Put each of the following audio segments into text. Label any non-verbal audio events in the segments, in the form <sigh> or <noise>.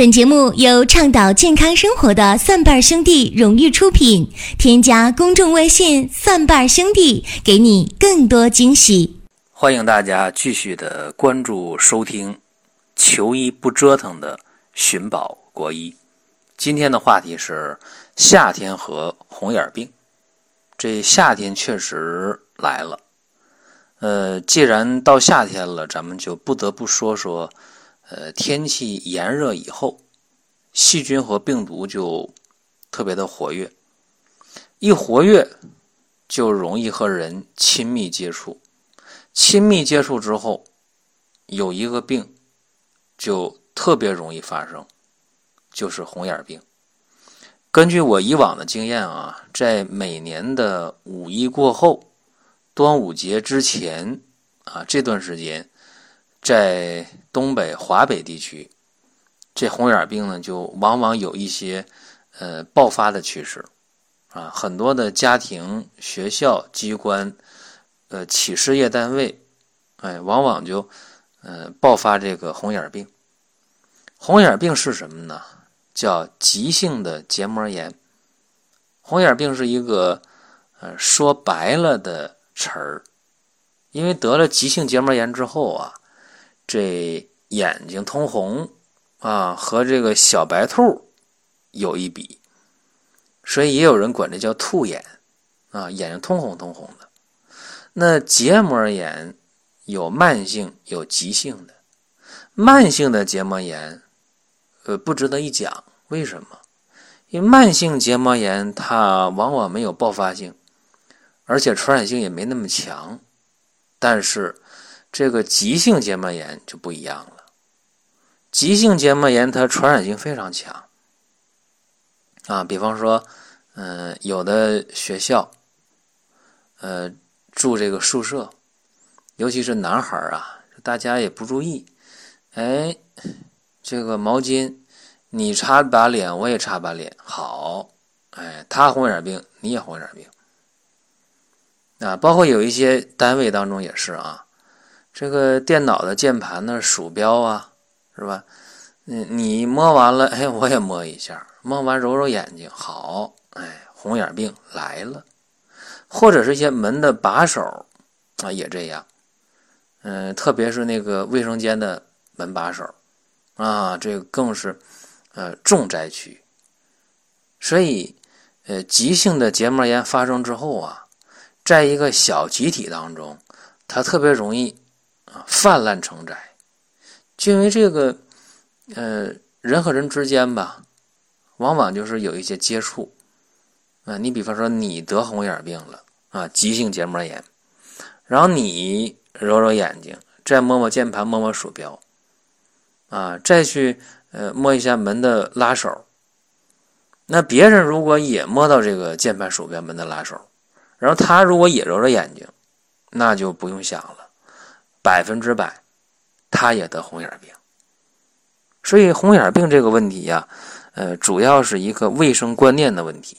本节目由倡导健康生活的蒜瓣兄弟荣誉出品。添加公众微信“蒜瓣兄弟”，给你更多惊喜。欢迎大家继续的关注收听“求医不折腾”的寻宝国医。今天的话题是夏天和红眼病。这夏天确实来了，呃，既然到夏天了，咱们就不得不说说。呃，天气炎热以后，细菌和病毒就特别的活跃，一活跃就容易和人亲密接触，亲密接触之后，有一个病就特别容易发生，就是红眼病。根据我以往的经验啊，在每年的五一过后、端午节之前啊这段时间。在东北、华北地区，这红眼病呢，就往往有一些呃爆发的趋势啊。很多的家庭、学校、机关、呃企事业单位，哎，往往就呃爆发这个红眼病。红眼病是什么呢？叫急性的结膜炎。红眼病是一个呃说白了的词儿，因为得了急性结膜炎之后啊。这眼睛通红啊，和这个小白兔有一比，所以也有人管这叫兔眼啊，眼睛通红通红的。那结膜炎有慢性有急性的，慢性的结膜炎呃不值得一讲，为什么？因为慢性结膜炎它往往没有爆发性，而且传染性也没那么强，但是。这个急性结膜炎就不一样了，急性结膜炎它传染性非常强啊。比方说，嗯，有的学校，呃，住这个宿舍，尤其是男孩啊，大家也不注意，哎，这个毛巾你擦把脸，我也擦把脸，好，哎，他红眼病，你也红眼病啊。包括有一些单位当中也是啊。这个电脑的键盘呢，鼠标啊，是吧？你你摸完了，<laughs> 哎，我也摸一下，摸完揉揉眼睛，好，哎，红眼病来了。或者是一些门的把手啊，也这样。嗯，特别是那个卫生间的门把手啊，这个更是呃重灾区。所以，呃，急性的结膜炎发生之后啊，在一个小集体当中，它特别容易。啊，泛滥成灾，就因为这个，呃，人和人之间吧，往往就是有一些接触，啊，你比方说你得红眼病了啊，急性结膜炎，然后你揉揉眼睛，再摸摸键盘，摸摸鼠标，啊，再去呃摸一下门的拉手，那别人如果也摸到这个键盘、鼠标、门的拉手，然后他如果也揉揉眼睛，那就不用想了。百分之百，他也得红眼病。所以红眼病这个问题呀，呃，主要是一个卫生观念的问题，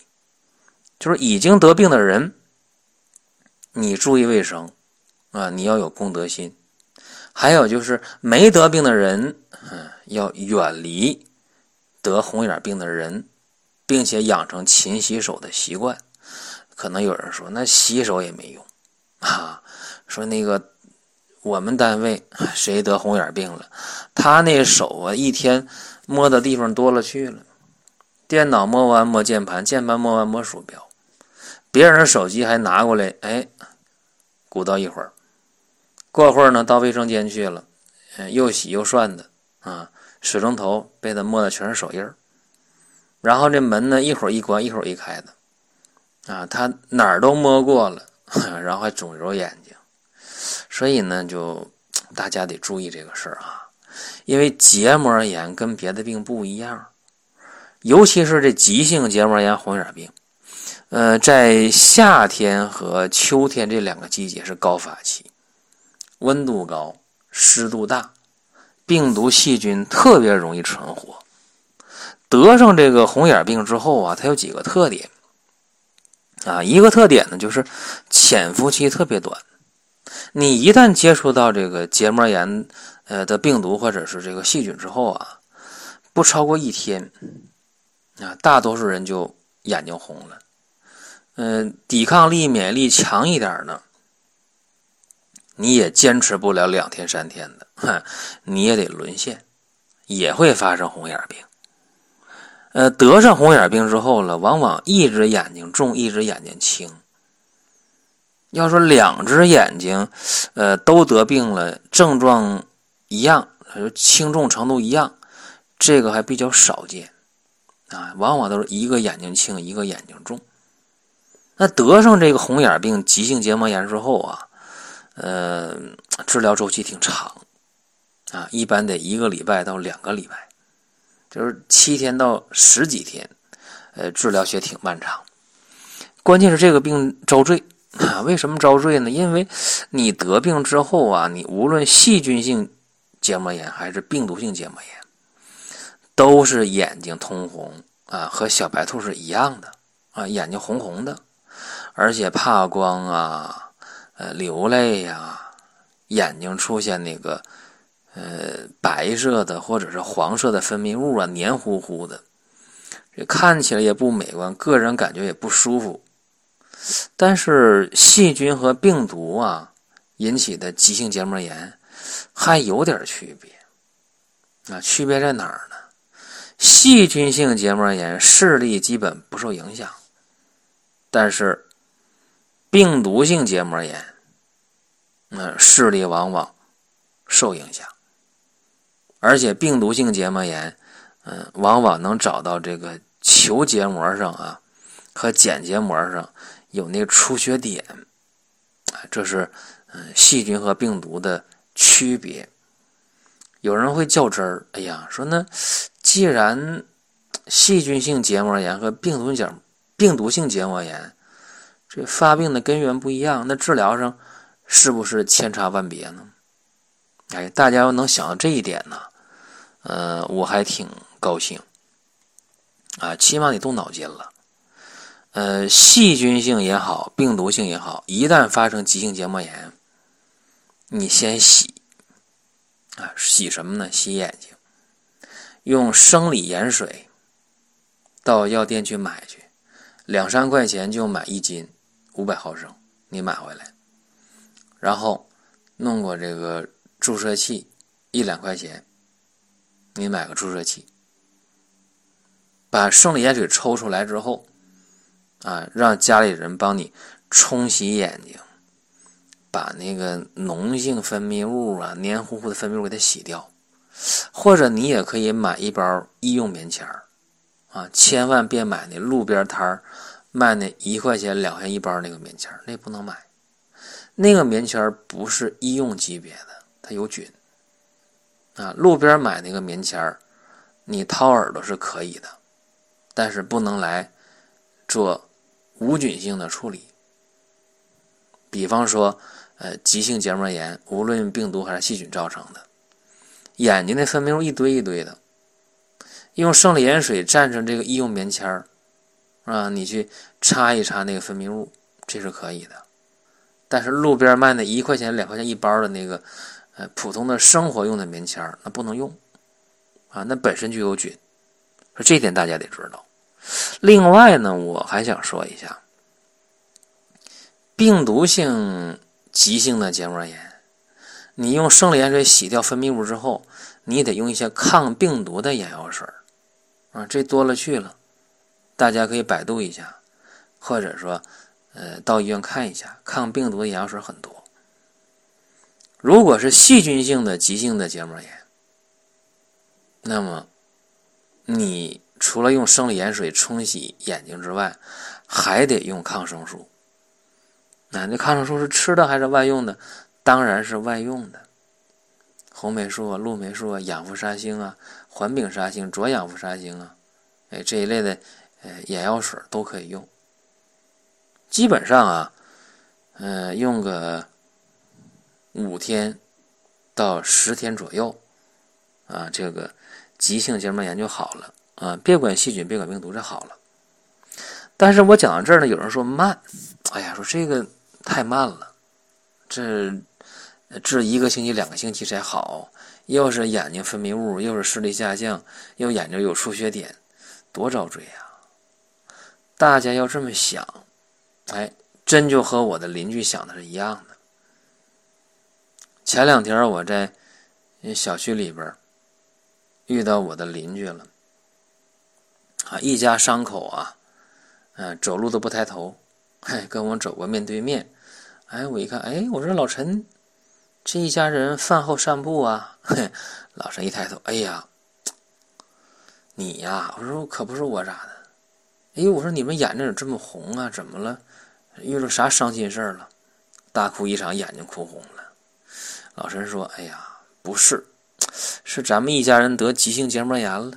就是已经得病的人，你注意卫生啊，你要有公德心；还有就是没得病的人，嗯，要远离得红眼病的人，并且养成勤洗手的习惯。可能有人说，那洗手也没用啊，说那个。我们单位谁得红眼病了？他那手啊，一天摸的地方多了去了。电脑摸完摸键盘，键盘摸完摸鼠标，别人的手机还拿过来，哎，鼓捣一会儿。过会儿呢，到卫生间去了，又洗又涮的啊，水龙头被他摸的全是手印儿。然后这门呢，一会儿一关，一会儿一开的，啊，他哪儿都摸过了，<laughs> 然后还肿揉眼睛。所以呢，就 <tsk> 大家得注意这个事儿啊，因为结膜炎跟别的病不一样，尤其是这急性结膜炎红眼病，呃，在夏天和秋天这两个季节是高发期，温度高，湿度大，病毒细菌特别容易存活。得上这个红眼病之后啊，它有几个特点啊，一个特点呢就是潜伏期特别短。你一旦接触到这个结膜炎，呃的病毒或者是这个细菌之后啊，不超过一天，啊，大多数人就眼睛红了。嗯，抵抗力、免疫力强一点呢，你也坚持不了两天三天的，<laughs> 哈，你也得沦陷，也会发生红眼病。呃，得上红眼病之后了，往往一只眼睛重，一只眼睛轻。要说两只眼睛，呃，都得病了，症状一样，轻重程度一样，这个还比较少见啊。往往都是一个眼睛轻，一个眼睛重。那得上这个红眼病、急性结膜炎之后啊，呃，治疗周期挺长啊，一般得一个礼拜到两个礼拜，就是七天到十几天，呃，治疗也挺漫长。关键是这个病遭罪。啊，为什么遭罪呢？因为你得病之后啊，你无论细菌性结膜炎还是病毒性结膜炎，都是眼睛通红啊，和小白兔是一样的啊，眼睛红红的，而且怕光啊，呃，流泪呀，眼睛出现那个呃白色的或者是黄色的分泌物啊，黏糊糊的，这看起来也不美观，个人感觉也不舒服。但是细菌和病毒啊引起的急性结膜炎还有点区别啊，区别在哪儿呢？细菌性结膜炎视力基本不受影响，但是病毒性结膜炎，嗯，视力往往受影响，而且病毒性结膜炎，嗯，往往能找到这个球结膜上啊和睑结膜上。有那个出血点，啊，这是嗯细菌和病毒的区别。有人会较真儿，哎呀，说那既然细菌性结膜炎和病毒性病毒性结膜炎这发病的根源不一样，那治疗上是不是千差万别呢？哎，大家要能想到这一点呢，呃，我还挺高兴啊，起码你动脑筋了。呃，细菌性也好，病毒性也好，一旦发生急性结膜炎，你先洗啊，洗什么呢？洗眼睛，用生理盐水到药店去买去，两三块钱就买一斤，五百毫升，你买回来，然后弄过这个注射器，一两块钱，你买个注射器，把生理盐水抽出来之后。啊，让家里人帮你冲洗眼睛，把那个脓性分泌物啊、黏糊糊的分泌物给它洗掉。或者你也可以买一包医用棉签，啊，千万别买那路边摊儿卖那一块钱、两块钱一包那个棉签，那不能买。那个棉签不是医用级别的，它有菌。啊，路边买那个棉签，你掏耳朵是可以的，但是不能来做。无菌性的处理，比方说，呃，急性结膜炎，无论病毒还是细菌造成的，眼睛的分泌物一堆一堆的，用生理盐水蘸上这个医用棉签儿，啊，你去擦一擦那个分泌物，这是可以的。但是路边卖那一块钱、两块钱一包的那个，呃，普通的生活用的棉签儿，那不能用，啊，那本身就有菌，说这点大家得知道。另外呢，我还想说一下，病毒性急性的结膜炎，你用生理盐水洗掉分泌物之后，你得用一些抗病毒的眼药水啊，这多了去了，大家可以百度一下，或者说，呃，到医院看一下，抗病毒的眼药水很多。如果是细菌性的急性的结膜炎，那么你。除了用生理盐水冲洗眼睛之外，还得用抗生素。那那抗生素是吃的还是外用的？当然是外用的。红霉素啊、氯霉素啊、氧氟沙星啊、环丙沙星、左氧氟沙星啊，哎，这一类的呃眼药水都可以用。基本上啊，呃，用个五天到十天左右啊，这个急性结膜炎就好了。啊，别管细菌，别管病毒，就好了。但是我讲到这儿呢，有人说慢，哎呀，说这个太慢了，这治一个星期、两个星期才好，又是眼睛分泌物，又是视力下降，又眼睛有出血点，多遭罪啊！大家要这么想，哎，真就和我的邻居想的是一样的。前两天我在小区里边遇到我的邻居了，啊，一家三口啊，嗯，走路都不抬头，嘿，跟我走过面对面，哎，我一看，哎，我说老陈。这一家人饭后散步啊，嘿，老陈一抬头，哎呀，你呀，我说可不是我咋的？哎呦，我说你们眼睛怎么这么红啊？怎么了？遇到啥伤心事了？大哭一场，眼睛哭红了。老陈说：“哎呀，不是，是咱们一家人得急性结膜炎了。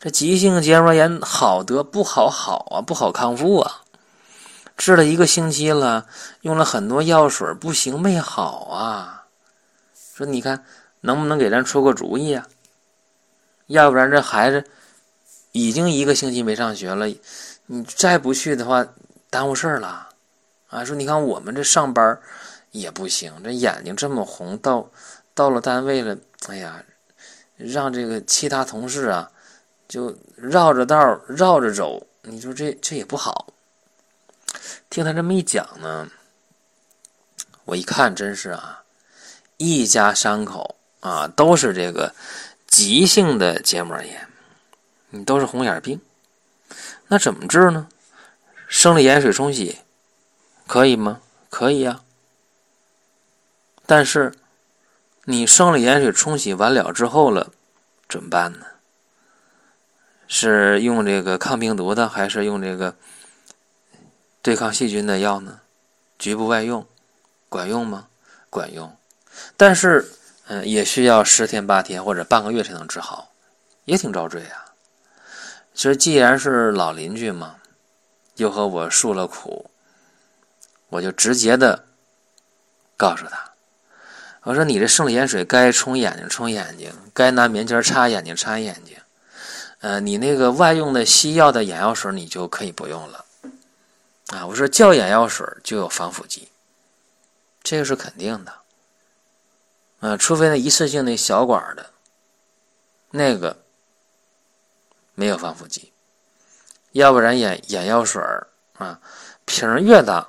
这急性结膜炎好得不好好啊，不好康复啊。”治了一个星期了，用了很多药水，不行，没好啊。说你看能不能给咱出个主意啊？要不然这孩子已经一个星期没上学了，你再不去的话，耽误事儿了啊。说你看我们这上班也不行，这眼睛这么红，到到了单位了，哎呀，让这个其他同事啊就绕着道绕着走，你说这这也不好。听他这么一讲呢，我一看真是啊，一家三口啊都是这个急性的结膜炎，你都是红眼病，那怎么治呢？生理盐水冲洗可以吗？可以呀，但是你生理盐水冲洗完了之后了，怎么办呢？是用这个抗病毒的，还是用这个？对抗细菌的药呢，局部外用，管用吗？管用，但是，嗯，也需要十天八天或者半个月才能治好，也挺遭罪啊。其实既然是老邻居嘛，又和我诉了苦，我就直接的告诉他，我说你这生理盐水该冲眼睛冲眼睛，该拿棉签擦眼睛擦眼睛，呃，你那个外用的西药的眼药水你就可以不用了。啊，我说叫眼药水就有防腐剂，这个是肯定的。嗯，除非那一次性那小管的，那个没有防腐剂，要不然眼眼药水啊，瓶越大，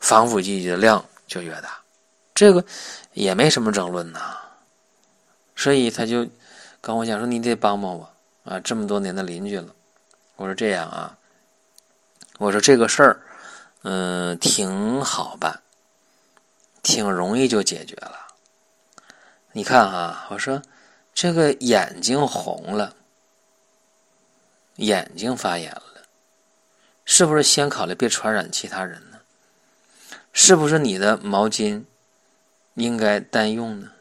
防腐剂的量就越大，这个也没什么争论呐。所以他就跟我讲说：“你得帮帮我啊，这么多年的邻居了。”我说：“这样啊。”我说这个事儿，嗯，挺好办，挺容易就解决了。你看啊，我说这个眼睛红了，眼睛发炎了，是不是先考虑别传染其他人呢？是不是你的毛巾应该单用呢？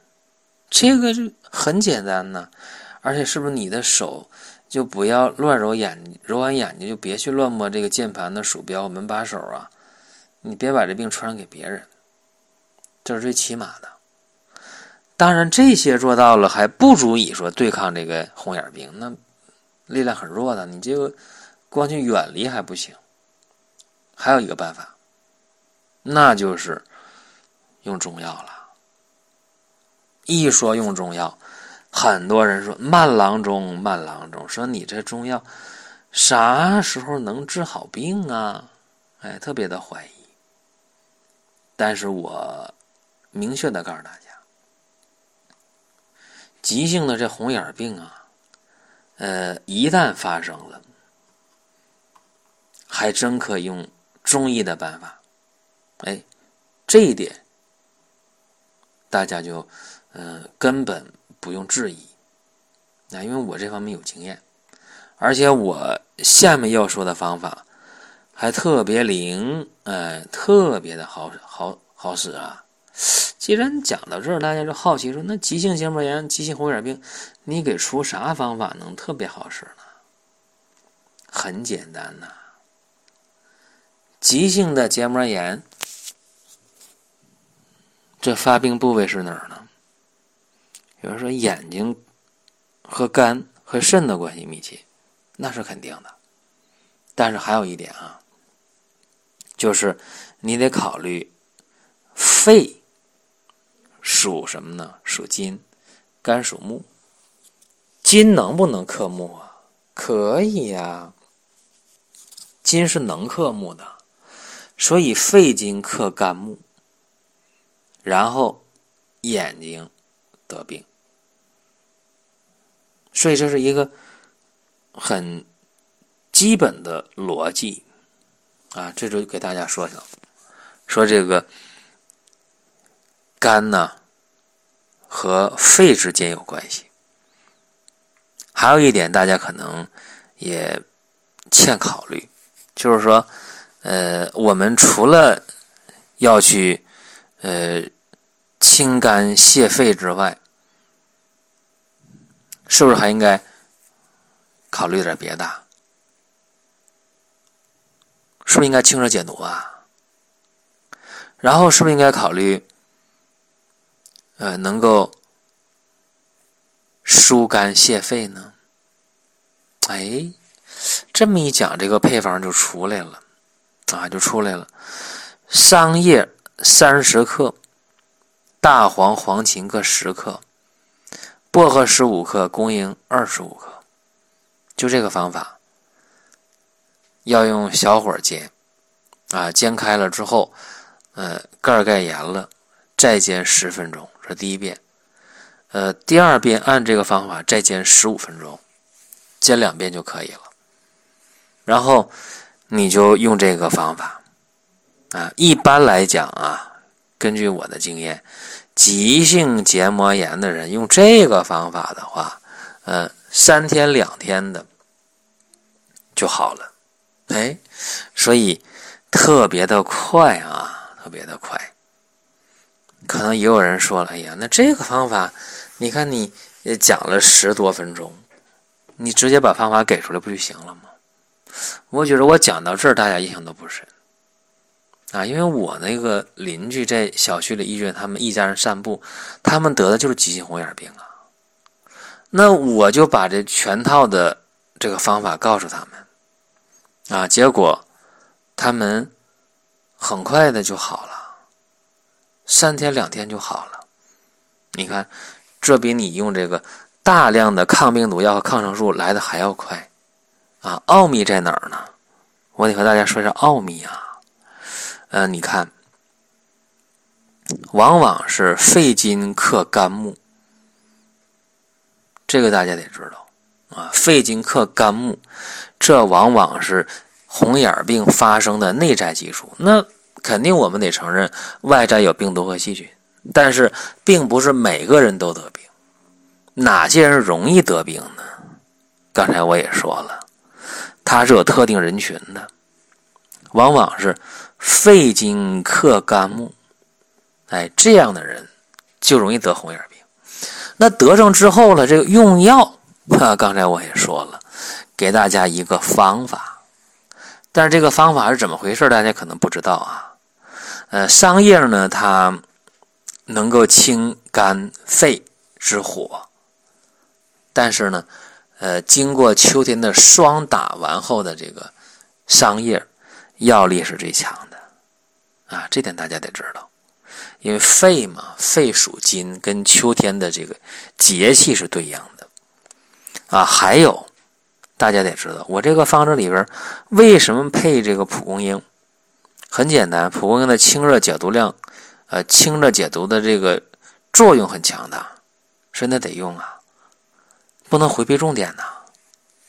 这个就很简单呢，而且是不是你的手？就不要乱揉眼，揉完眼睛就别去乱摸这个键盘的鼠标、门把手啊！你别把这病传染给别人，这是最起码的。当然，这些做到了还不足以说对抗这个红眼病，那力量很弱的。你这个光去远离还不行，还有一个办法，那就是用中药了。一说用中药。很多人说慢郎中，慢郎中，说你这中药啥时候能治好病啊？哎，特别的怀疑。但是我明确的告诉大家，急性的这红眼病啊，呃，一旦发生了，还真可用中医的办法。哎，这一点大家就嗯根本。不用质疑，那因为我这方面有经验，而且我下面要说的方法还特别灵，哎，特别的好好好使啊！既然讲到这儿，大家就好奇说，那急性结膜炎、急性红眼病，你给出啥方法能特别好使呢？很简单呐，急性的结膜炎，这发病部位是哪儿呢？比如说眼睛和肝和肾的关系密切，那是肯定的。但是还有一点啊，就是你得考虑肺属什么呢？属金，肝属木。金能不能克木啊？可以呀。金是能克木的，所以肺金克肝木，然后眼睛得病。所以这是一个很基本的逻辑啊，这就给大家说说，说这个肝呢和肺之间有关系。还有一点，大家可能也欠考虑，就是说，呃，我们除了要去呃清肝泻肺之外，是不是还应该考虑点别的？是不是应该清热解毒啊？然后是不是应该考虑呃能够疏肝泻肺呢？哎，这么一讲，这个配方就出来了啊，就出来了。桑叶三十克，大黄、黄芩各十克。薄荷十五克，公英二十五克，就这个方法，要用小火煎，啊，煎开了之后，呃，盖盖严了，再煎十分钟，这第一遍。呃，第二遍按这个方法再煎十五分钟，煎两遍就可以了。然后你就用这个方法，啊，一般来讲啊，根据我的经验。急性结膜炎的人用这个方法的话，嗯，三天两天的就好了，哎，所以特别的快啊，特别的快。可能也有人说了，哎呀，那这个方法，你看你也讲了十多分钟，你直接把方法给出来不就行了吗？我觉得我讲到这儿，大家印象都不深。啊，因为我那个邻居在小区里医院，他们一家人散步，他们得的就是急性红眼病啊。那我就把这全套的这个方法告诉他们，啊，结果他们很快的就好了，三天两天就好了。你看，这比你用这个大量的抗病毒药和抗生素来的还要快啊！奥秘在哪儿呢？我得和大家说一下奥秘啊。呃，你看，往往是肺金克肝木，这个大家得知道啊。肺金克肝木，这往往是红眼病发生的内在基础。那肯定我们得承认，外在有病毒和细菌，但是并不是每个人都得病。哪些人容易得病呢？刚才我也说了，它是有特定人群的，往往是。肺金克肝木，哎，这样的人就容易得红眼病。那得上之后了，这个用药啊，<laughs> 刚才我也说了，给大家一个方法。但是这个方法是怎么回事，大家可能不知道啊。呃，桑叶呢，它能够清肝肺之火，但是呢，呃，经过秋天的霜打完后的这个桑叶，药力是最强的。啊，这点大家得知道，因为肺嘛，肺属金，跟秋天的这个节气是对应的。啊，还有大家得知道，我这个方子里边为什么配这个蒲公英？很简单，蒲公英的清热解毒量，呃，清热解毒的这个作用很强大，所以那得用啊，不能回避重点呐。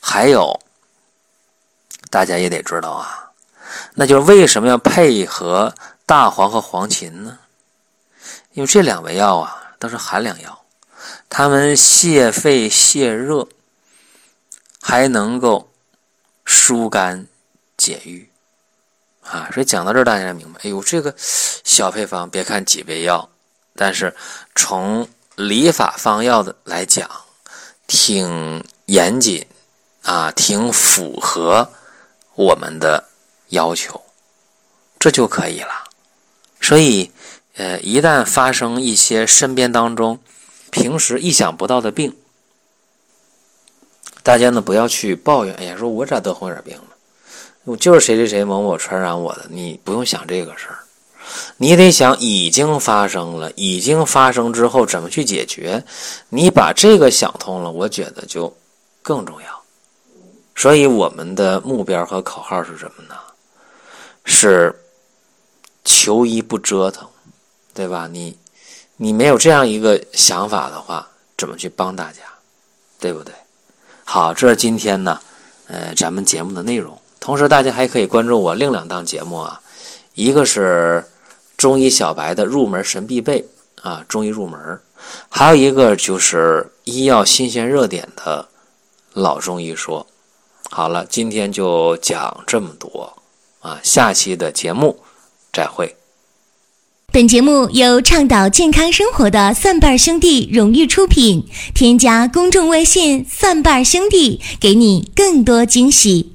还有，大家也得知道啊，那就是为什么要配合？大黄和黄芩呢？因为这两味药啊都是寒凉药，它们泻肺泻热，还能够疏肝解郁啊。所以讲到这儿，大家明白？哎呦，这个小配方，别看几味药，但是从理法方药的来讲，挺严谨啊，挺符合我们的要求，这就可以了。所以，呃，一旦发生一些身边当中平时意想不到的病，大家呢不要去抱怨。哎呀，说我咋得红眼病了？我就是谁谁谁某某传染我的，你不用想这个事儿。你得想已经发生了，已经发生之后怎么去解决。你把这个想通了，我觉得就更重要。所以我们的目标和口号是什么呢？是求医不折腾，对吧？你你没有这样一个想法的话，怎么去帮大家，对不对？好，这是今天呢，呃，咱们节目的内容。同时，大家还可以关注我另两档节目啊，一个是。中医小白的入门神必备啊，中医入门，还有一个就是医药新鲜热点的老中医说。好了，今天就讲这么多啊，下期的节目再会。本节目由倡导健康生活的蒜瓣兄弟荣誉出品，添加公众微信“蒜瓣兄弟”，给你更多惊喜。